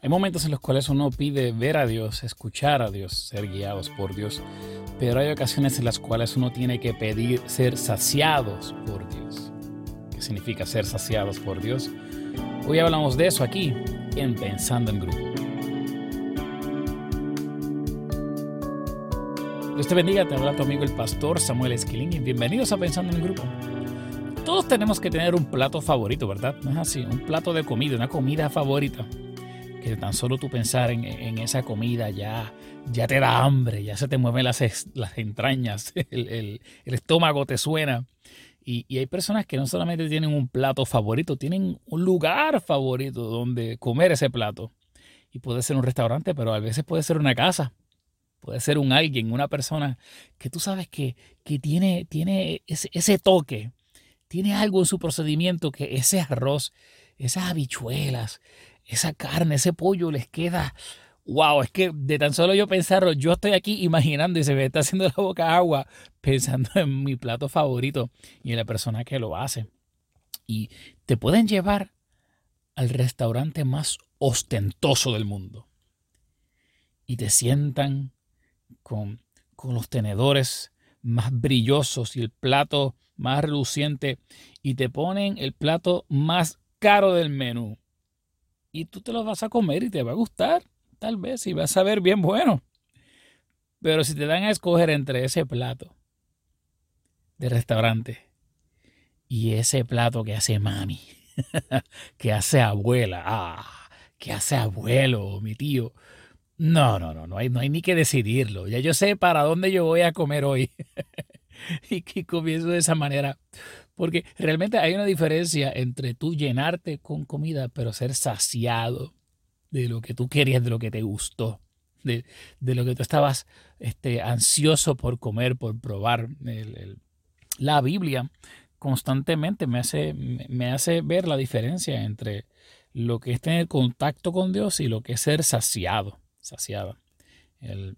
Hay momentos en los cuales uno pide ver a Dios, escuchar a Dios, ser guiados por Dios, pero hay ocasiones en las cuales uno tiene que pedir ser saciados por Dios. ¿Qué significa ser saciados por Dios? Hoy hablamos de eso aquí en Pensando en Grupo. Dios te bendiga, te habla tu amigo el pastor Samuel Esquilín y bienvenidos a Pensando en Grupo. Todos tenemos que tener un plato favorito, ¿verdad? No es así, un plato de comida, una comida favorita que tan solo tú pensar en, esa comida ya, ya te da hambre, ya se te mueven las, las entrañas, el, estómago te suena. Y, hay personas que no solamente tienen un plato favorito, tienen un lugar favorito donde comer ese plato. Y puede ser un restaurante, pero a veces puede ser una casa. Puede ser un alguien, una persona que tú sabes que, que tiene, tiene ese, ese toque, tiene algo en su procedimiento que ese arroz, esas habichuelas, esa carne, ese pollo les queda. Wow, es que de tan solo yo pensarlo, yo estoy aquí imaginando y se me está haciendo la boca agua pensando en mi plato favorito y en la persona que lo hace. Y te pueden llevar al restaurante más ostentoso del mundo. Y te sientan con, con los tenedores más brillosos y el plato más reluciente y te ponen el plato más caro del menú y tú te lo vas a comer y te va a gustar, tal vez, y vas a ver bien bueno. Pero si te dan a escoger entre ese plato de restaurante y ese plato que hace mami, que hace abuela, ah, que hace abuelo, mi tío. No, no, no, no hay, no hay ni que decidirlo. Ya yo sé para dónde yo voy a comer hoy. y que comienzo de esa manera. Porque realmente hay una diferencia entre tú llenarte con comida, pero ser saciado de lo que tú querías, de lo que te gustó, de, lo que tú estabas este, ansioso por comer, por probar. la Biblia constantemente me hace, me hace ver la diferencia entre lo que es tener contacto con Dios y lo que es ser saciado, saciado. El,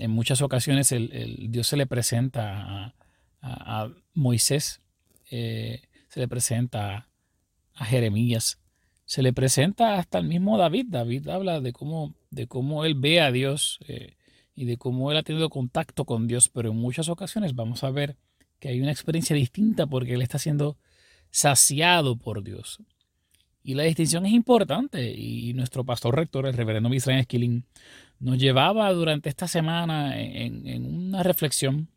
en muchas ocasiones el, Dios se le presenta a, Moisés, eh, se le presenta a, Jeremías, se le presenta hasta el mismo David. David habla de cómo, de cómo él ve a Dios eh, y de cómo él ha tenido contacto con Dios, pero en muchas ocasiones vamos a ver que hay una experiencia distinta porque él está siendo saciado por Dios. Y la distinción es importante y nuestro pastor rector, el reverendo Misraim Esquilín, nos llevaba durante esta semana en, una reflexión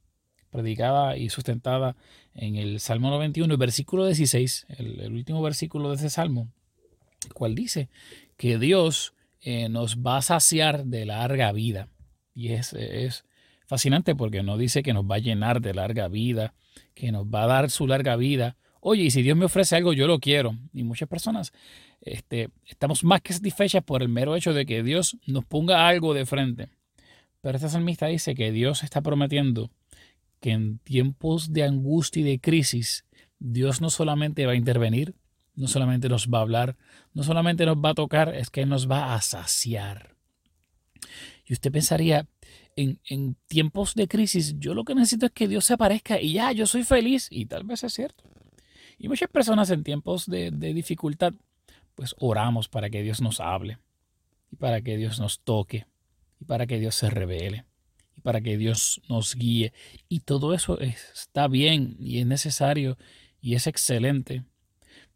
predicada y sustentada en el Salmo 91, el versículo 16, el, último versículo de ese salmo, el cual dice que Dios eh, nos va a saciar de larga vida. Y es, es fascinante porque no dice que nos va a llenar de larga vida, que nos va a dar su larga vida, oye, y si Dios me ofrece algo, yo lo quiero. Y muchas personas este, estamos más que satisfechas por el mero hecho de que Dios nos ponga algo de frente. Pero esta salmista dice que Dios está prometiendo que en tiempos de angustia y de crisis, Dios no solamente va a intervenir, no solamente nos va a hablar, no solamente nos va a tocar, es que nos va a saciar. Y usted pensaría, en, en, tiempos de crisis, yo lo que necesito es que Dios se aparezca y ya, yo soy feliz. Y tal vez es cierto. Y muchas personas en tiempos de, dificultad, pues oramos para que Dios nos hable y para que Dios nos toque y para que Dios se revele y para que Dios nos guíe. Y todo eso está bien y es necesario y es excelente.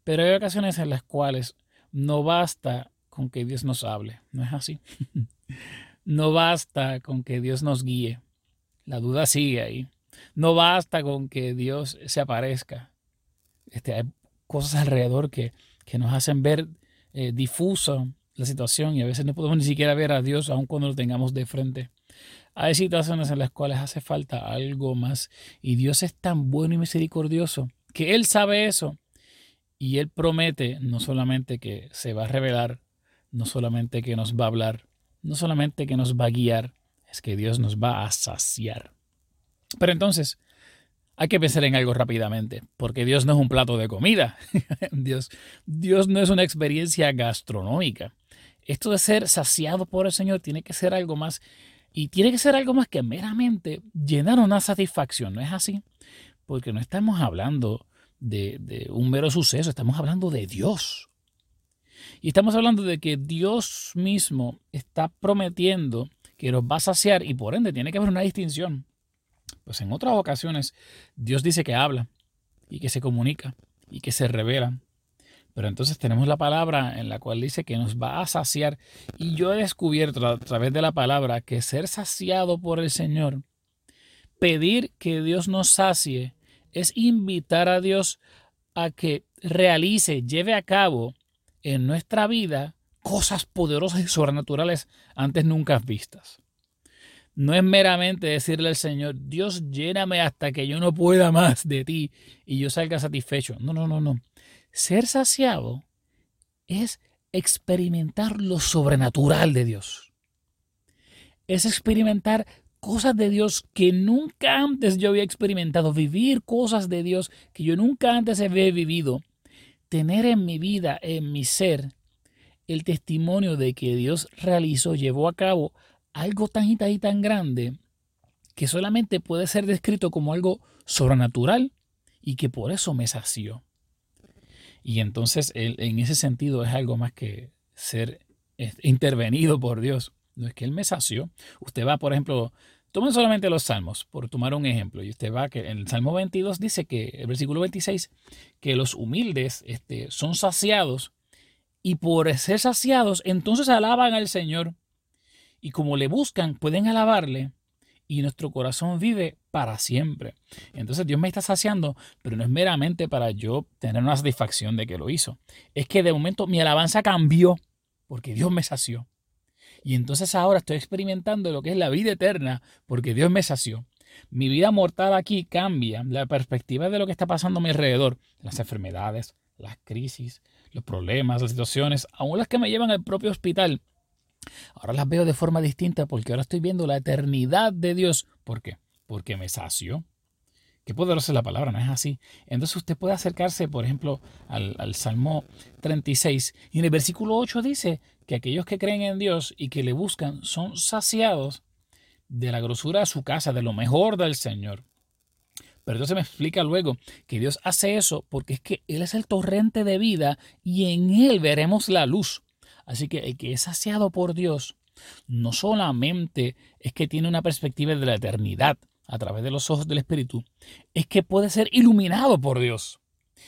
Pero hay ocasiones en las cuales no basta con que Dios nos hable. ¿No es así? no basta con que Dios nos guíe. La duda sigue ahí. No basta con que Dios se aparezca. Este, hay cosas alrededor que, nos hacen ver eh, difuso la situación y a veces no podemos ni siquiera ver a Dios aun cuando lo tengamos de frente. Hay situaciones en las cuales hace falta algo más y Dios es tan bueno y misericordioso que Él sabe eso y Él promete no solamente que se va a revelar, no solamente que nos va a hablar, no solamente que nos va a guiar, es que Dios nos va a saciar. Pero entonces, hay que pensar en algo rápidamente, porque Dios no es un plato de comida. Dios, Dios no es una experiencia gastronómica. Esto de ser saciado por el Señor tiene que ser algo más, y tiene que ser algo más que meramente llenar una satisfacción, ¿no es así? Porque no estamos hablando de, de un mero suceso, estamos hablando de Dios. Y estamos hablando de que Dios mismo está prometiendo que nos va a saciar y por ende tiene que haber una distinción. Pues en otras ocasiones Dios dice que habla y que se comunica y que se revela. Pero entonces tenemos la palabra en la cual dice que nos va a saciar. Y yo he descubierto a través de la palabra que ser saciado por el Señor, pedir que Dios nos sacie, es invitar a Dios a que realice, lleve a cabo en nuestra vida cosas poderosas y sobrenaturales antes nunca vistas. No es meramente decirle al Señor, Dios, lléname hasta que yo no pueda más de ti y yo salga satisfecho. No, no, no, no. Ser saciado es experimentar lo sobrenatural de Dios. Es experimentar cosas de Dios que nunca antes yo había experimentado, vivir cosas de Dios que yo nunca antes había vivido, tener en mi vida, en mi ser, el testimonio de que Dios realizó, llevó a cabo algo tan y tan y tan grande que solamente puede ser descrito como algo sobrenatural y que por eso me sació. Y entonces en ese sentido es algo más que ser intervenido por Dios. No es que Él me sació. Usted va, por ejemplo, tomen solamente los salmos, por tomar un ejemplo. Y usted va que en el Salmo 22 dice que, el versículo 26, que los humildes este, son saciados y por ser saciados, entonces alaban al Señor. Y como le buscan, pueden alabarle y nuestro corazón vive para siempre. Entonces Dios me está saciando, pero no es meramente para yo tener una satisfacción de que lo hizo. Es que de momento mi alabanza cambió porque Dios me sació. Y entonces ahora estoy experimentando lo que es la vida eterna porque Dios me sació. Mi vida mortal aquí cambia la perspectiva de lo que está pasando a mi alrededor, las enfermedades, las crisis, los problemas, las situaciones, aún las que me llevan al propio hospital. Ahora las veo de forma distinta porque ahora estoy viendo la eternidad de Dios. ¿Por qué? Porque me sació. Qué poderosa es la palabra, ¿no es así? Entonces usted puede acercarse, por ejemplo, al, al, Salmo 36 y en el versículo 8 dice que aquellos que creen en Dios y que le buscan son saciados de la grosura de su casa, de lo mejor del Señor. Pero entonces me explica luego que Dios hace eso porque es que Él es el torrente de vida y en Él veremos la luz. Así que el que es saciado por Dios no solamente es que tiene una perspectiva de la eternidad, a través de los ojos del Espíritu, es que puede ser iluminado por Dios.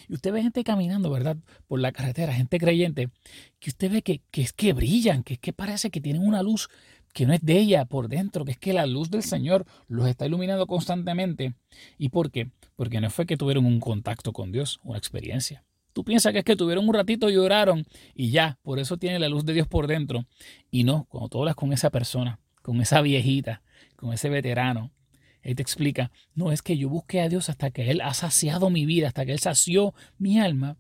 Y usted ve gente caminando, ¿verdad? Por la carretera, gente creyente, que usted ve que, es que brillan, que es que parece que tienen una luz que no es de ella por dentro, que es que la luz del Señor los está iluminando constantemente. ¿Y por qué? Porque no fue que tuvieron un contacto con Dios, una experiencia. Tú piensas que es que tuvieron un ratito y oraron y ya, por eso tiene la luz de Dios por dentro. Y no, cuando tú hablas con esa persona, con esa viejita, con ese veterano, él te explica, no es que yo busqué a Dios hasta que Él ha saciado mi vida, hasta que Él sació mi alma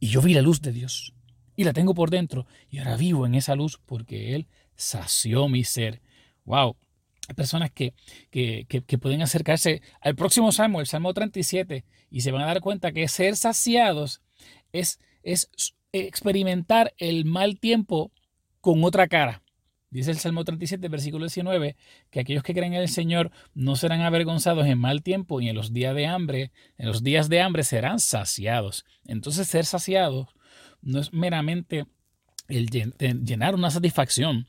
y yo vi la luz de Dios y la tengo por dentro y ahora vivo en esa luz porque Él sació mi ser. ¡Wow! Hay personas que, que, que, pueden acercarse al próximo salmo, el Salmo 37, y se van a dar cuenta que ser saciados es, es experimentar el mal tiempo con otra cara. Dice el Salmo 37, versículo 19, que aquellos que creen en el Señor no serán avergonzados en mal tiempo y en los días de hambre, en los días de hambre serán saciados. Entonces ser saciados no es meramente el llenar una satisfacción,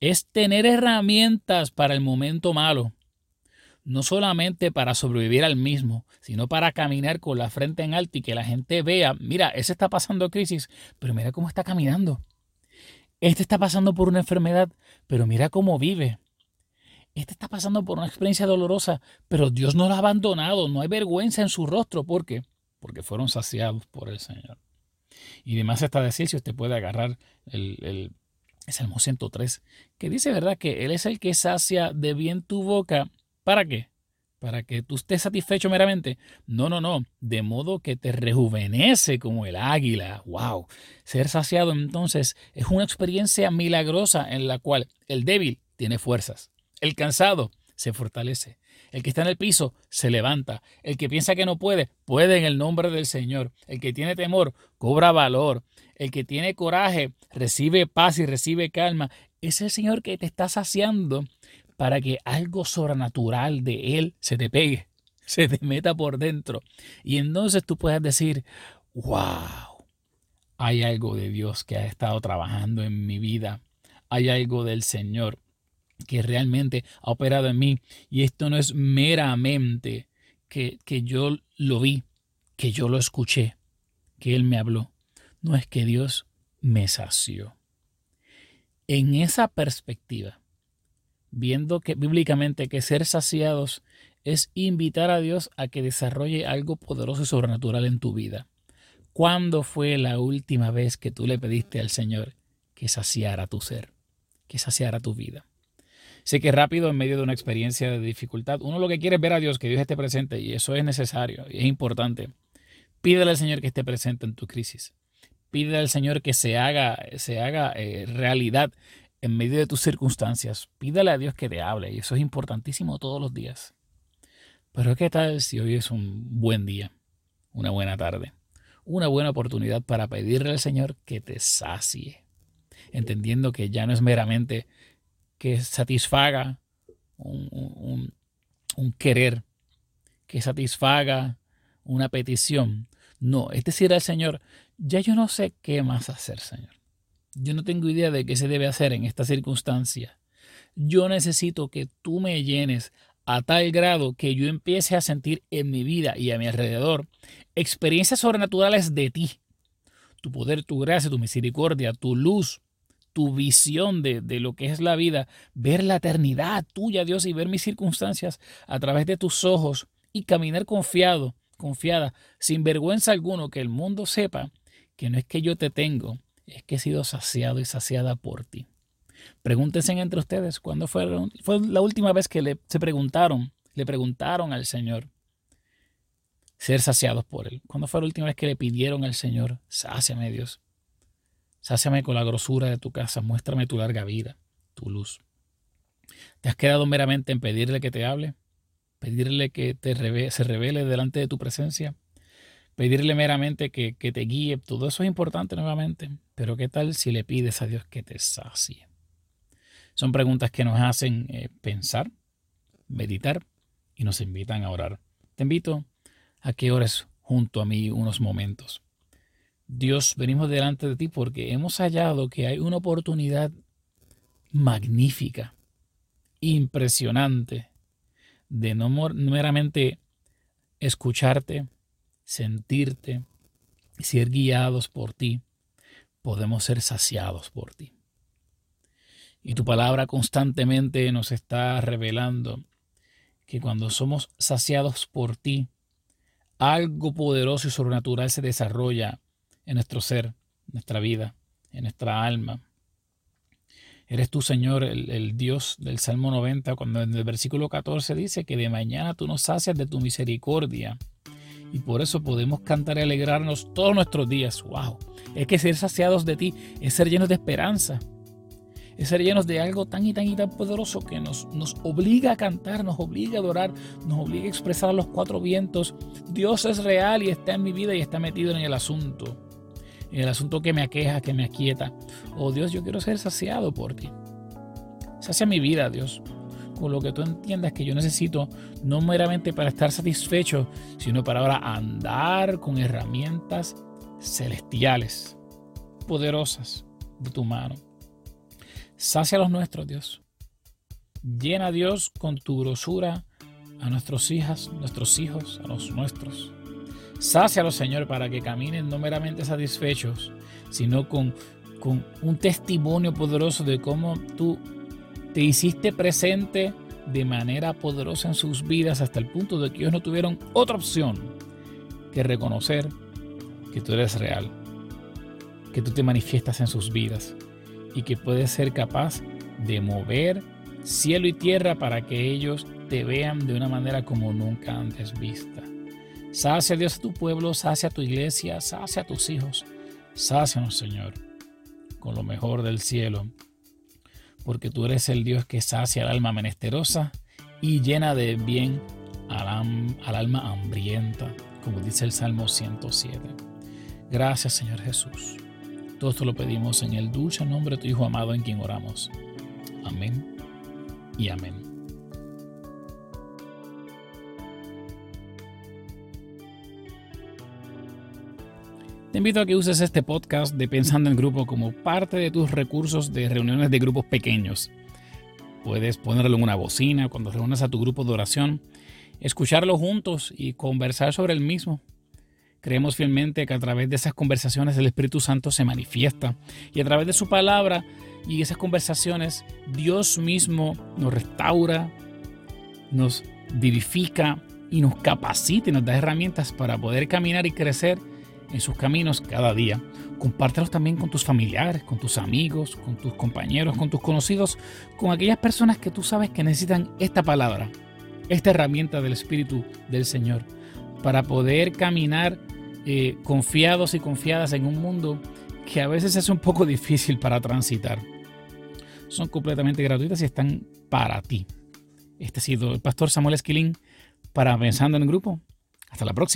es tener herramientas para el momento malo. No solamente para sobrevivir al mismo, sino para caminar con la frente en alto y que la gente vea, mira, ese está pasando crisis, pero mira cómo está caminando este está pasando por una enfermedad, pero mira cómo vive. Este está pasando por una experiencia dolorosa, pero Dios no lo ha abandonado, no hay vergüenza en su rostro. ¿Por qué? Porque fueron saciados por el Señor. Y además está decir, si usted puede agarrar el, el, Salmo 103, que dice, ¿verdad? Que Él es el que sacia de bien tu boca. ¿Para qué? para que tú estés satisfecho meramente. No, no, no. De modo que te rejuvenece como el águila. ¡Wow! Ser saciado entonces es una experiencia milagrosa en la cual el débil tiene fuerzas. El cansado se fortalece. El que está en el piso se levanta. El que piensa que no puede, puede en el nombre del Señor. El que tiene temor, cobra valor. El que tiene coraje, recibe paz y recibe calma. Es el Señor que te está saciando para que algo sobrenatural de Él se te pegue, se te meta por dentro. Y entonces tú puedas decir, wow, hay algo de Dios que ha estado trabajando en mi vida. Hay algo del Señor que realmente ha operado en mí. Y esto no es meramente que, que yo lo vi, que yo lo escuché, que Él me habló. No es que Dios me sació. En esa perspectiva, viendo que bíblicamente que ser saciados es invitar a Dios a que desarrolle algo poderoso y sobrenatural en tu vida. ¿Cuándo fue la última vez que tú le pediste al Señor que saciara tu ser, que saciara tu vida? Sé que rápido en medio de una experiencia de dificultad, uno lo que quiere es ver a Dios, que Dios esté presente y eso es necesario y es importante. Pídele al Señor que esté presente en tu crisis. Pídele al Señor que se haga, se haga eh, realidad en medio de tus circunstancias. Pídele a Dios que te hable y eso es importantísimo todos los días. Pero ¿qué tal si hoy es un buen día, una buena tarde? una buena oportunidad para pedirle al Señor que te sacie, entendiendo que ya no es meramente que satisfaga un, querer, que satisfaga una petición. No, es decir al Señor, ya yo no sé qué más hacer, Señor. Yo no tengo idea de qué se debe hacer en esta circunstancia. Yo necesito que tú me llenes a tal grado que yo empiece a sentir en mi vida y a mi alrededor experiencias sobrenaturales de ti. Tu poder, tu gracia, tu misericordia, tu luz, tu visión de, de, lo que es la vida, ver la eternidad tuya, Dios, y ver mis circunstancias a través de tus ojos y caminar confiado, confiada, sin vergüenza alguno, que el mundo sepa que no es que yo te tengo, es que he sido saciado y saciada por ti. Pregúntense entre ustedes cuándo fue, la última vez que le, se preguntaron, le preguntaron al Señor ser saciados por Él. ¿Cuándo fue la última vez que le pidieron al Señor, sáciame Dios? Sáciame con la grosura de tu casa, muéstrame tu larga vida, tu luz. ¿Te has quedado meramente en pedirle que te hable? ¿Pedirle que se revele delante de tu presencia? ¿Pedirle meramente que, que te guíe? Todo eso es importante nuevamente. Pero ¿qué tal si le pides a Dios que te sacie? Son preguntas que nos hacen eh, pensar, meditar y nos invitan a orar. Te invito a que ores junto a mí unos momentos. Dios, venimos delante de ti porque hemos hallado que hay una oportunidad magnífica, impresionante, de no meramente escucharte, sentirte, ser guiados por ti, podemos ser saciados por ti. Y tu palabra constantemente nos está revelando que cuando somos saciados por ti, algo poderoso y sobrenatural se desarrolla en nuestro ser, en nuestra vida, en nuestra alma. Eres tú, Señor, el, Dios del Salmo 90, cuando en el versículo 14 dice que de mañana tú nos sacias de tu misericordia. Y por eso podemos cantar y alegrarnos todos nuestros días. ¡Wow! Es que ser saciados de ti es ser llenos de esperanza es ser llenos de algo tan y tan y tan poderoso que nos, nos obliga a cantar, nos obliga a adorar, nos obliga a expresar a los cuatro vientos. Dios es real y está en mi vida y está metido en el asunto. En el asunto que me aqueja, que me aquieta. Oh Dios, yo quiero ser saciado por ti. Sacia mi vida, Dios, con lo que tú entiendas que yo necesito, no meramente para estar satisfecho, sino para ahora andar con herramientas celestiales, poderosas de tu mano. Sacia a los nuestros, Dios. Llena, Dios, con tu grosura a nuestros hijas, nuestros hijos, a los nuestros. Sácialos, Señor, para que caminen no meramente satisfechos, sino con, con un testimonio poderoso de cómo tú te hiciste presente de manera poderosa en sus vidas hasta el punto de que ellos no tuvieron otra opción que reconocer que tú eres real, que tú te manifiestas en sus vidas y que puedes ser capaz de mover cielo y tierra para que ellos te vean de una manera como nunca antes vista. Sacia Dios a tu pueblo, sacia a tu iglesia, sacia a tus hijos, sácianos Señor con lo mejor del cielo, porque tú eres el Dios que sacia al alma menesterosa y llena de bien al, al alma hambrienta, como dice el Salmo 107. Gracias Señor Jesús. Todo esto lo pedimos en el dulce nombre de tu Hijo amado en quien oramos. Amén y amén. Te invito a que uses este podcast de Pensando en Grupo como parte de tus recursos de reuniones de grupos pequeños. Puedes ponerlo en una bocina cuando reúnas a tu grupo de oración, escucharlo juntos y conversar sobre el mismo. Creemos fielmente que a través de esas conversaciones el Espíritu Santo se manifiesta y a través de su palabra y esas conversaciones Dios mismo nos restaura, nos vivifica y nos capacita y nos da herramientas para poder caminar y crecer en sus caminos cada día. Compártelos también con tus familiares, con tus amigos, con tus compañeros, con tus conocidos, con aquellas personas que tú sabes que necesitan esta palabra, esta herramienta del Espíritu del Señor, para poder caminar eh, confiados y confiadas en un mundo que a veces es un poco difícil para transitar. Son completamente gratuitas y están para ti. Este ha sido el pastor Samuel Esquilín para Pensando en Grupo. Hasta la próxima.